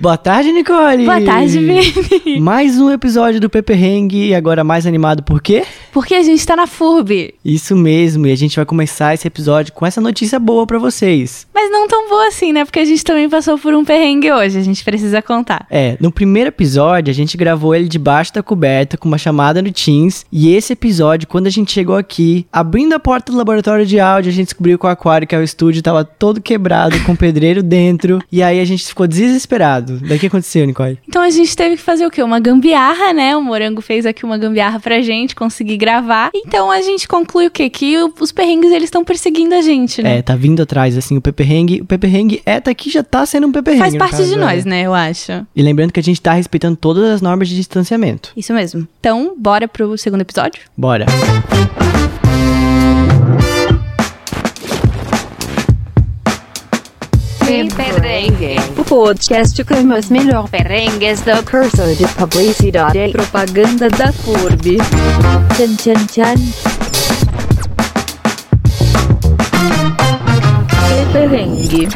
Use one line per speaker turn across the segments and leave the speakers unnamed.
Boa tarde, Nicole!
Boa tarde, Vini!
Mais um episódio do Pepe Hang e agora mais animado por quê?
Porque a gente tá na FURB.
Isso mesmo, e a gente vai começar esse episódio com essa notícia boa para vocês.
Mas não tão boa assim, né? Porque a gente também passou por um perrengue hoje, a gente precisa contar.
É, no primeiro episódio a gente gravou ele debaixo da coberta com uma chamada no Teams, e esse episódio, quando a gente chegou aqui, abrindo a porta do laboratório de áudio, a gente descobriu que o aquário, que é o estúdio, tava todo quebrado, com pedreiro dentro, e aí a gente ficou desesperado. Daí o que aconteceu, Nicole?
Então a gente teve que fazer o quê? Uma gambiarra, né? O Morango fez aqui uma gambiarra pra gente conseguir gravar. Então a gente conclui o quê? Que os perrengues eles estão perseguindo a gente, né?
É, tá vindo atrás, assim, o Pepe Hang. O Pepe Hang é, tá aqui, já tá sendo um Pepe Hang.
Faz parte de
é.
nós, né? Eu acho.
E lembrando que a gente tá respeitando todas as normas de distanciamento.
Isso mesmo. Então, bora pro segundo episódio?
Bora.
Perrengue, o podcast com os melhores perrengues do curso de publicidade e propaganda da FURB. Tchan, tchan, tchan. Perrengue.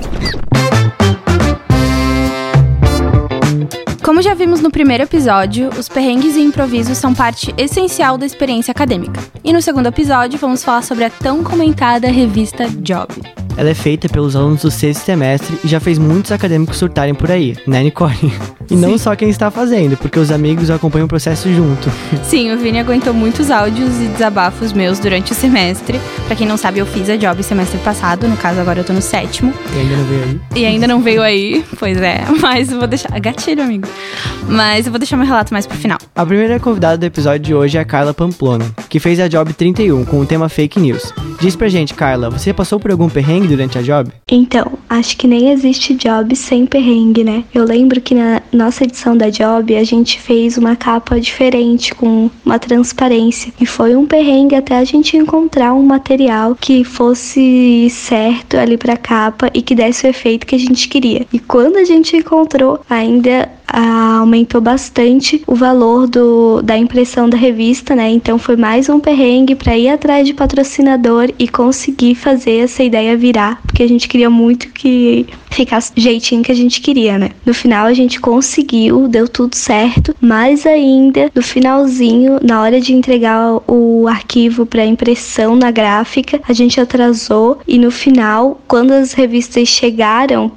Como já vimos no primeiro episódio, os perrengues e improvisos são parte essencial da experiência acadêmica. E no segundo episódio, vamos falar sobre a tão comentada revista Job.
Ela é feita pelos alunos do sexto semestre e já fez muitos acadêmicos surtarem por aí, né, Nicole? E não só quem está fazendo, porque os amigos acompanham o processo junto.
Sim, o Vini aguentou muitos áudios e desabafos meus durante o semestre. Pra quem não sabe, eu fiz a Job semestre passado, no caso agora eu tô no sétimo.
E ainda não veio aí.
E ainda não veio aí, pois é, mas eu vou deixar. Gatilho, amigo. Mas eu vou deixar meu relato mais pro final.
A primeira convidada do episódio de hoje é a Carla Pamplona, que fez a Job 31 com o tema Fake News. Diz pra gente, Carla, você passou por algum perrengue durante a Job?
Então, acho que nem existe job sem perrengue, né? Eu lembro que na nossa edição da job a gente fez uma capa diferente, com uma transparência. E foi um perrengue até a gente encontrar um material que fosse certo ali pra capa e que desse o efeito que a gente queria. E quando a gente encontrou, ainda ah, aumentou bastante o valor do, da impressão da revista, né? Então foi mais um perrengue para ir atrás de patrocinador e conseguir fazer essa ideia virar, porque a gente queria muito que ficasse do jeitinho que a gente queria, né? No final a gente conseguiu, deu tudo certo, mas ainda no finalzinho, na hora de entregar o arquivo para impressão na gráfica, a gente atrasou e no final, quando as revistas chegaram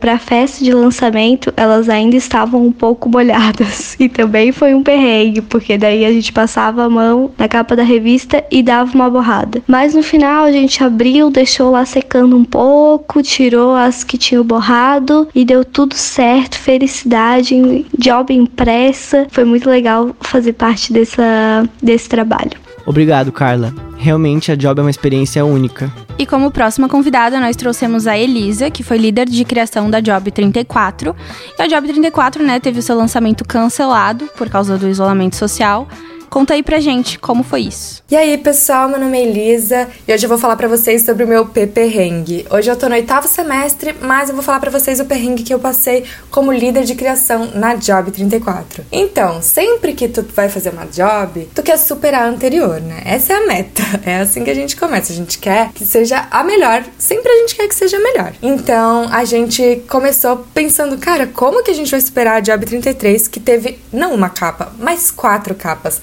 para a festa de lançamento, elas ainda estavam um pouco molhadas. E também foi um perrengue, porque daí a gente passava a mão na capa da revista e dava uma borrada. Mas no final a gente abriu, deixou lá secando um pouco, tirou as que tinham borrado e deu tudo certo. Felicidade, job impressa. Foi muito legal fazer parte dessa, desse trabalho.
Obrigado, Carla. Realmente a Job é uma experiência única.
E como próxima convidada, nós trouxemos a Elisa, que foi líder de criação da Job 34. E a Job 34, né, teve o seu lançamento cancelado por causa do isolamento social. Conta aí pra gente como foi isso.
E aí, pessoal, meu nome é Elisa e hoje eu vou falar pra vocês sobre o meu P-Perrengue. Hoje eu tô no oitavo semestre, mas eu vou falar pra vocês o perrengue que eu passei como líder de criação na Job 34. Então, sempre que tu vai fazer uma job, tu quer superar a anterior, né? Essa é a meta. É assim que a gente começa. A gente quer que seja a melhor. Sempre a gente quer que seja a melhor. Então, a gente começou pensando, cara, como que a gente vai superar a Job 33 que teve não uma capa, mas quatro capas?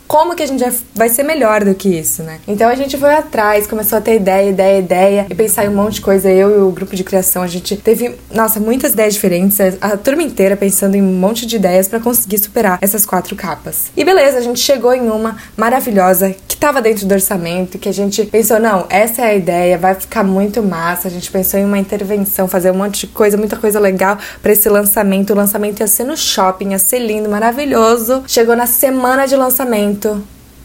como que a gente vai- ser melhor do que isso, né? Então a gente foi atrás, começou a ter ideia, ideia, ideia e pensar em um monte de coisa. Eu e o grupo de criação, a gente teve, nossa, muitas ideias diferentes, a turma inteira pensando em um monte de ideias pra conseguir superar essas quatro capas. E beleza, a gente chegou em uma maravilhosa que tava dentro do orçamento, que a gente pensou, não, essa é a ideia, vai ficar muito massa. A gente pensou em uma intervenção, fazer um monte de coisa, muita coisa legal pra esse lançamento. O lançamento ia ser no shopping, ia ser lindo, maravilhoso. Chegou na semana de lançamento,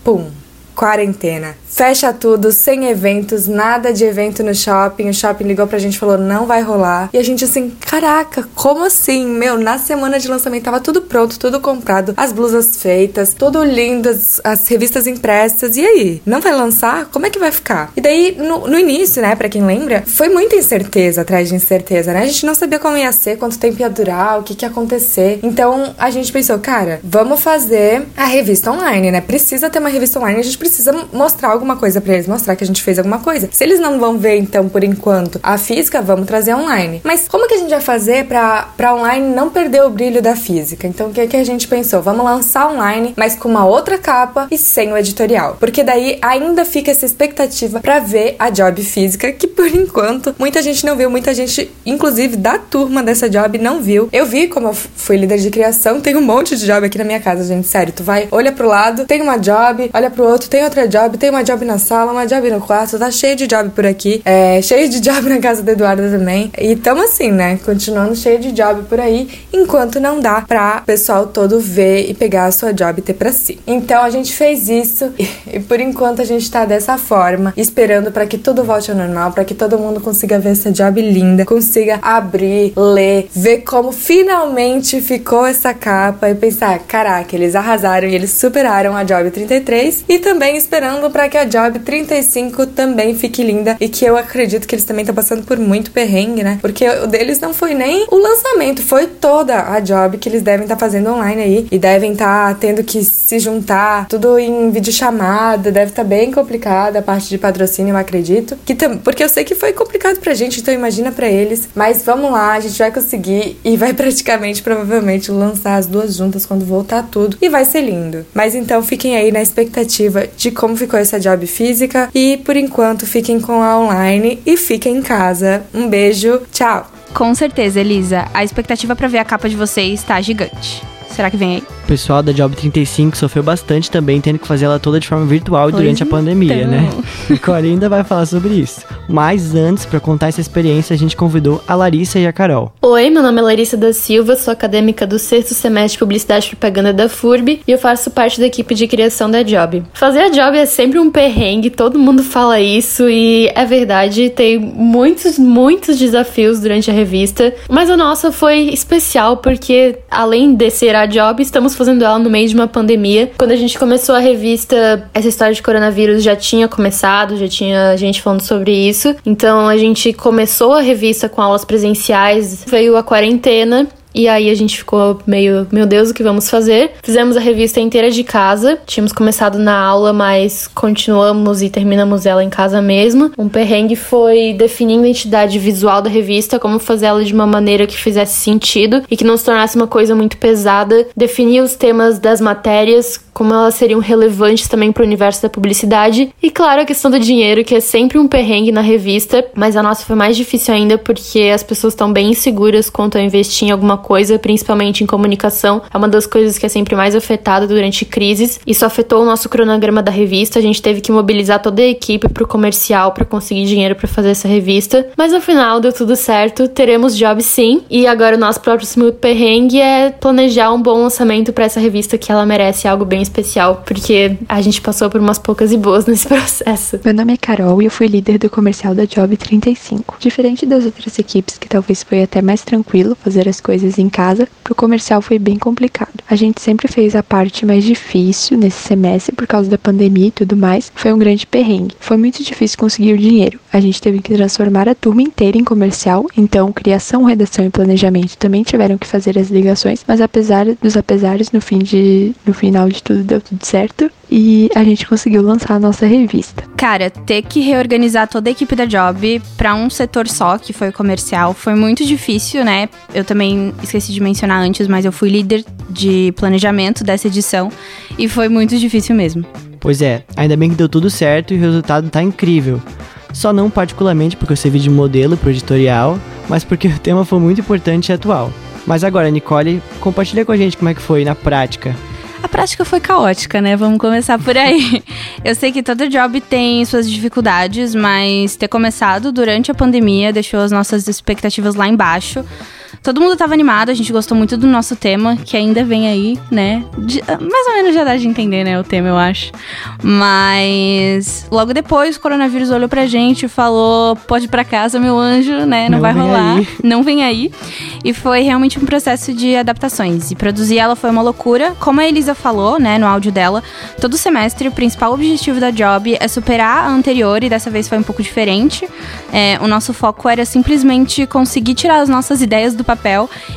pum, quarentena. Fecha tudo, sem eventos, nada de evento no shopping. O shopping ligou pra gente e falou: não vai rolar. E a gente assim, caraca, como assim? Meu, na semana de lançamento tava tudo pronto, tudo comprado, as blusas feitas, tudo lindo, as, as revistas impressas. E aí? Não vai lançar? Como é que vai ficar? E daí, no, no início, né, pra quem lembra, foi muita incerteza atrás de incerteza, né? A gente não sabia como ia ser, quanto tempo ia durar, o que, que ia acontecer. Então a gente pensou, cara, vamos fazer a revista online, né? Precisa ter uma revista online, a gente precisa mostrar alguma alguma coisa para eles, mostrar que a gente fez alguma coisa. Se eles não vão ver, então, por enquanto, a física, vamos trazer online. Mas como que a gente vai fazer pra online não perder o brilho da física? Então, o que, que a gente pensou? Vamos lançar online, mas com uma outra capa e sem o editorial. Porque daí ainda fica essa expectativa para ver a job física, que por enquanto muita gente não viu, muita gente, inclusive da turma dessa job, não viu. Eu vi como eu fui líder de criação, tem um monte de job aqui na minha casa, gente. Sério, tu vai, olha pro lado, tem uma job, olha pro outro, tem outra job, tem uma job na sala, uma job no quarto, tá cheio de job por aqui, é, cheio de job na casa da Eduarda também. E tamo assim, né? Continuando cheio de job por aí, enquanto não dá pra pessoal todo ver e pegar a sua job e ter pra si. Então a gente fez isso e por enquanto a gente tá dessa forma, esperando para que tudo volte ao normal, para que todo mundo consiga ver essa job linda, consiga abrir, ler, ver como finalmente ficou essa capa e pensar, caraca, eles arrasaram e eles superaram a job 33 e também esperando para que a job 35 também fique linda e que eu acredito que eles também estão passando por muito perrengue, né? Porque o deles não foi nem o lançamento, foi toda a job que eles devem estar tá fazendo online aí e devem estar tá tendo que se juntar, tudo em videochamada, deve estar tá bem complicada a parte de patrocínio, eu acredito. Que porque eu sei que foi complicado pra gente, então imagina pra eles. Mas vamos lá, a gente vai conseguir e vai praticamente, provavelmente, lançar as duas juntas quando voltar tudo e vai ser lindo. Mas então fiquem aí na expectativa de como ficou essa job física e por enquanto fiquem com a online e fiquem em casa. Um beijo, tchau!
Com certeza, Elisa. A expectativa para ver a capa de vocês está gigante. Será que vem aí?
O pessoal da Job 35 sofreu bastante também, tendo que fazer ela toda de forma virtual pois durante a pandemia, então. né? E Corey ainda vai falar sobre isso. Mas antes, para contar essa experiência, a gente convidou a Larissa e a Carol.
Oi, meu nome é Larissa da Silva, sou acadêmica do sexto semestre de Publicidade e Propaganda da FURB e eu faço parte da equipe de criação da Job. Fazer a Job é sempre um perrengue, todo mundo fala isso e é verdade, tem muitos, muitos desafios durante a revista, mas a nossa foi especial porque, além de ser a Job, estamos fazendo ela no meio de uma pandemia. Quando a gente começou a revista, essa história de coronavírus já tinha começado, já tinha gente falando sobre isso. Então a gente começou a revista com aulas presenciais, veio a quarentena e aí a gente ficou meio, meu Deus, o que vamos fazer? Fizemos a revista inteira de casa. Tínhamos começado na aula, mas continuamos e terminamos ela em casa mesmo. Um perrengue foi definir a identidade visual da revista, como fazer ela de uma maneira que fizesse sentido e que não se tornasse uma coisa muito pesada. Definir os temas das matérias, como elas seriam relevantes também para o universo da publicidade. E claro, a questão do dinheiro, que é sempre um perrengue na revista, mas a nossa foi mais difícil ainda porque as pessoas estão bem inseguras quanto a investir em alguma coisa, principalmente em comunicação. É uma das coisas que é sempre mais afetada durante crises. Isso afetou o nosso cronograma da revista. A gente teve que mobilizar toda a equipe para o comercial para conseguir dinheiro para fazer essa revista. Mas no final deu tudo certo. Teremos job sim. E agora o nosso próximo perrengue é planejar um bom lançamento para essa revista que ela merece algo bem especial, porque a gente passou por umas poucas e boas nesse processo.
Meu nome é Carol e eu fui líder do comercial da Job 35. Diferente das outras equipes, que talvez foi até mais tranquilo fazer as coisas em casa, pro comercial foi bem complicado. A gente sempre fez a parte mais difícil nesse semestre por causa da pandemia e tudo mais. Foi um grande perrengue. Foi muito difícil conseguir o dinheiro. A gente teve que transformar a turma inteira em comercial, então criação, redação e planejamento também tiveram que fazer as ligações, mas apesar dos apesares no fim de no final de tudo deu tudo certo e a gente conseguiu lançar a nossa revista.
Cara, ter que reorganizar toda a equipe da Job para um setor só, que foi o comercial, foi muito difícil, né? Eu também esqueci de mencionar antes, mas eu fui líder de planejamento dessa edição e foi muito difícil mesmo.
Pois é, ainda bem que deu tudo certo e o resultado tá incrível. Só não particularmente porque eu servi de modelo pro editorial, mas porque o tema foi muito importante e atual. Mas agora, Nicole, compartilha com a gente como é que foi na prática
a prática foi caótica, né? Vamos começar por aí. Eu sei que todo job tem suas dificuldades, mas ter começado durante a pandemia deixou as nossas expectativas lá embaixo. Todo mundo tava animado, a gente gostou muito do nosso tema, que ainda vem aí, né? De, mais ou menos já dá de entender, né, o tema, eu acho. Mas logo depois o coronavírus olhou pra gente e falou: pode ir pra casa, meu anjo, né? Não, Não vai rolar. Aí. Não vem aí. E foi realmente um processo de adaptações. E produzir ela foi uma loucura. Como a Elisa falou, né, no áudio dela, todo semestre o principal objetivo da job é superar a anterior e dessa vez foi um pouco diferente. É, o nosso foco era simplesmente conseguir tirar as nossas ideias do papel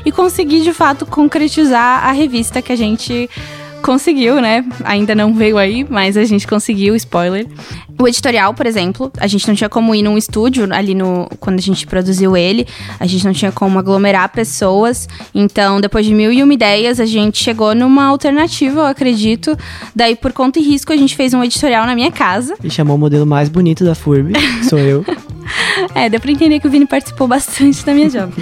e conseguir de fato concretizar a revista que a gente conseguiu, né? Ainda não veio aí, mas a gente conseguiu, spoiler. O editorial, por exemplo, a gente não tinha como ir num estúdio ali no quando a gente produziu ele, a gente não tinha como aglomerar pessoas. Então, depois de mil e uma ideias, a gente chegou numa alternativa, eu acredito. Daí, por conta e risco, a gente fez um editorial na minha casa.
E chamou o modelo mais bonito da FURB, sou eu.
É, deu pra entender que o Vini participou bastante da minha job.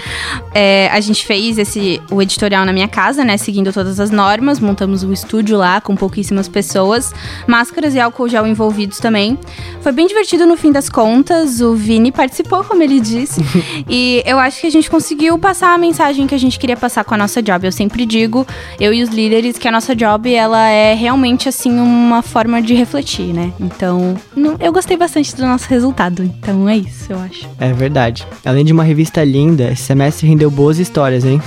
É, a gente fez esse, o editorial na minha casa, né? Seguindo todas as normas, montamos um estúdio lá com pouquíssimas pessoas, máscaras e álcool gel envolvidos também. Foi bem divertido no fim das contas, o Vini participou, como ele disse, e eu acho que a gente conseguiu passar a mensagem que a gente queria passar com a nossa job. Eu sempre digo, eu e os líderes, que a nossa job, ela é realmente, assim, uma forma de refletir, né? Então, eu gostei bastante do nosso resultado, então é isso, eu acho.
É verdade. Além de uma revista linda, esse semestre rendeu boas histórias, hein?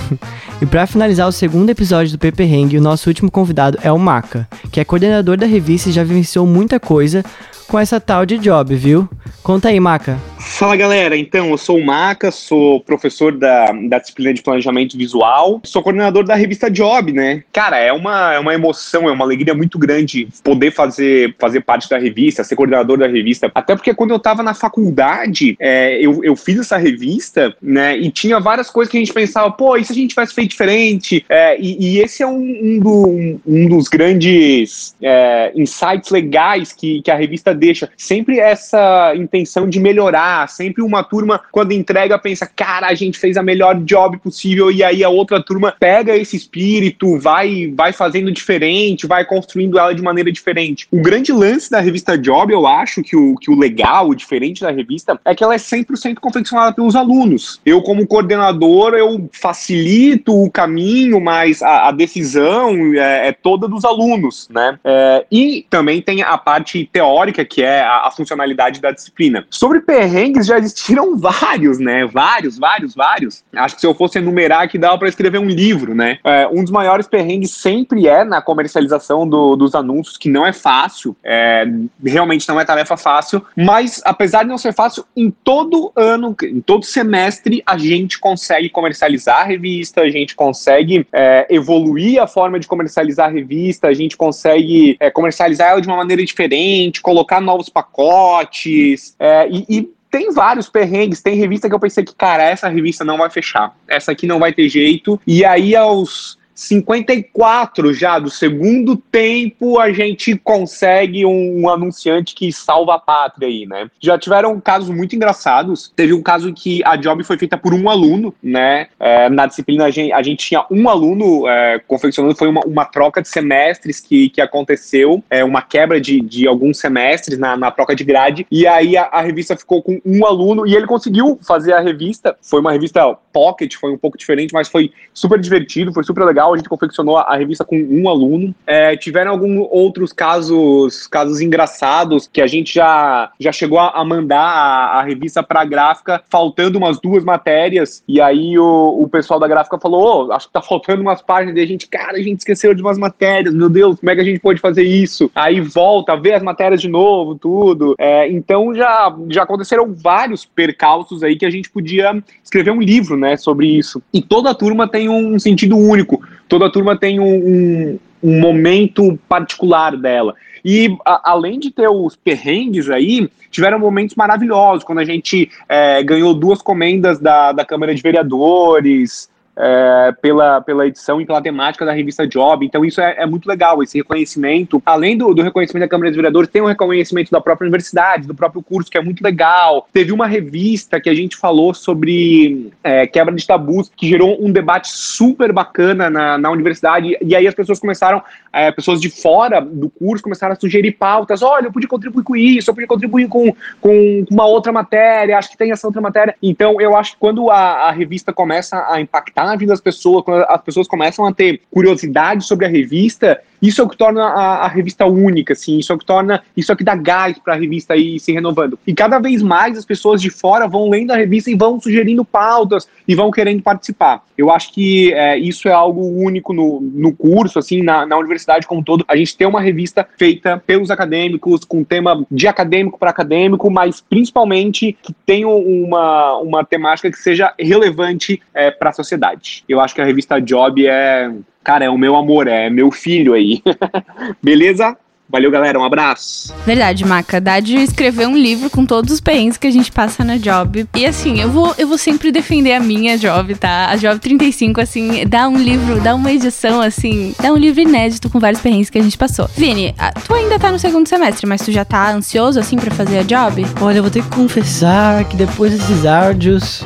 E para finalizar o segundo episódio do Pepe Hang, o nosso último convidado é o Maca, que é coordenador da revista e já vivenciou muita coisa com essa tal de job, viu? Conta aí, Maca.
Fala galera, então eu sou o Maca, sou professor da, da disciplina de planejamento visual, sou coordenador da revista Job, né? Cara, é uma, é uma emoção, é uma alegria muito grande poder fazer, fazer parte da revista, ser coordenador da revista. Até porque quando eu tava na faculdade, é, eu, eu fiz essa revista, né? E tinha várias coisas que a gente pensava, pô, e se a gente tivesse feito diferente? É, e, e, esse é um, um, do, um, um dos grandes é, insights legais que, que a revista deixa. Sempre essa intenção de melhorar, sempre uma turma, quando entrega, pensa, cara, a gente fez a melhor job possível, e aí a outra turma pega esse espírito, vai, vai fazendo diferente, vai construindo ela de maneira diferente. O grande lance da revista Job, eu acho que o, que o legal, o diferente da revista, é que ela é 100% confeccionada pelos alunos. Eu, como coordenador, eu facilito o caminho, mas a, a decisão é, é, toda dos alunos, né? É, e também tem a parte teórica, que é a, a funcionalidade da disciplina. Sobre perrengues já existiram vários, né? Vários, vários, vários. Acho que se eu fosse enumerar aqui, dava para escrever um livro, né? É, um dos maiores perrengues sempre é na comercialização do, dos anúncios, que não é fácil, é, realmente não é tarefa fácil, mas apesar de não ser fácil, em todo ano, em todo semestre, a gente consegue comercializar a revista, a gente consegue é, evoluir a forma de comercializar a revista, a gente consegue é, comercializar ela de uma maneira diferente, colocar novos pacotes, é, e, e tem vários perrengues, tem revista que eu pensei que, cara, essa revista não vai fechar, essa aqui não vai ter jeito, e aí aos 54 já do segundo tempo a gente consegue um, um, anunciante que salva a pátria aí, né? Já tiveram casos muito engraçados. Teve um caso que a job foi feita por um aluno, né? É, na disciplina a gente, a gente, tinha um aluno é, confeccionando, foi uma, uma, troca de semestres que, que aconteceu, é, uma quebra de, de alguns semestres na, na troca de grade, e aí a, a revista ficou com um aluno e ele conseguiu fazer a revista. Foi uma revista pocket, foi um pouco diferente, mas foi super divertido, foi super legal a gente confeccionou a, revista com um aluno. É, tiveram alguns outros casos, casos engraçados que a gente já, já chegou a, mandar a, a revista para a gráfica faltando umas duas matérias e aí o, o pessoal da gráfica falou, oh, acho que tá faltando umas páginas e a gente, cara, a gente esqueceu de umas matérias, meu Deus, como é que a gente pode fazer isso? Aí volta, vê as matérias de novo, tudo. É, então já, já aconteceram vários percalços aí que a gente podia escrever um livro, né, sobre isso. E toda a turma tem um sentido único toda turma tem um, um, um momento particular dela. E a, além de ter os perrengues aí, tiveram momentos maravilhosos, quando a gente é, ganhou duas comendas da, da Câmara de Vereadores, é, pela, pela edição e pela temática da revista Job. Então, isso é, é muito legal, esse reconhecimento. Além do, do, reconhecimento da Câmara dos Vereadores, tem um reconhecimento da própria universidade, do próprio curso, que é muito legal. Teve uma revista que a gente falou sobre é, quebra de tabus, que gerou um debate super bacana na, na universidade. E aí as pessoas começaram, é, pessoas de fora do curso, começaram a sugerir pautas. Olha, eu podia contribuir com isso, eu podia contribuir com, com uma outra matéria, acho que tem essa outra matéria. Então, eu acho que quando a, a revista começa a impactar na vida das pessoas, quando as pessoas começam a ter curiosidade sobre a revista, isso é o que torna a, a, revista única, assim, isso é o que torna, isso é o que dá gás para a revista ir se renovando. E cada vez mais as pessoas de fora vão lendo a revista e vão sugerindo pautas e vão querendo participar. Eu acho que é, isso é algo único no, no curso, assim, na, na universidade como um todo. A gente tem uma revista feita pelos acadêmicos, com tema de acadêmico para acadêmico, mas principalmente que tenha uma, uma temática que seja relevante é, para a sociedade. Eu acho que a revista Job é Cara, é o meu amor, é meu filho aí. Beleza? Valeu, galera. Um abraço.
Verdade, Maca. Dá de escrever um livro com todos os perrengues que a gente passa na Job. E assim, eu vou, eu vou sempre defender a minha Job, tá? A Job 35, assim, dá um livro, dá uma edição, assim, dá um livro inédito com vários perrengues que a gente passou. Vini, tu ainda tá no segundo semestre, mas tu já tá ansioso, assim, para fazer a Job?
Olha, eu vou ter que confessar que depois desses áudios.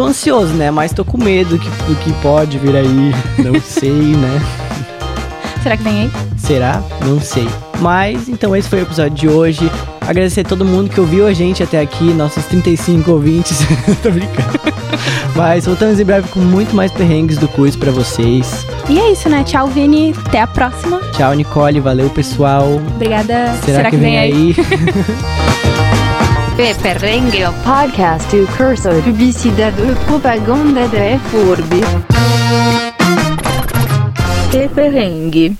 Tô ansioso, né? Mas tô com medo que, do que pode vir aí. Não sei, né?
Será que vem aí?
Será? Não sei. Mas então esse foi o episódio de hoje. Agradecer a todo mundo que ouviu a gente até aqui, nossos 35 ouvintes. Tô brincando. Mas voltamos em breve com muito mais perrengues do quiz para vocês.
E é isso, né? Tchau, Vini. Até a próxima.
Tchau, Nicole. Valeu, pessoal.
Obrigada.
Será, Será que, que, vem, vem aí?
Perrengue, o podcast do curso de publicidade e propaganda da FURB. Perrengue.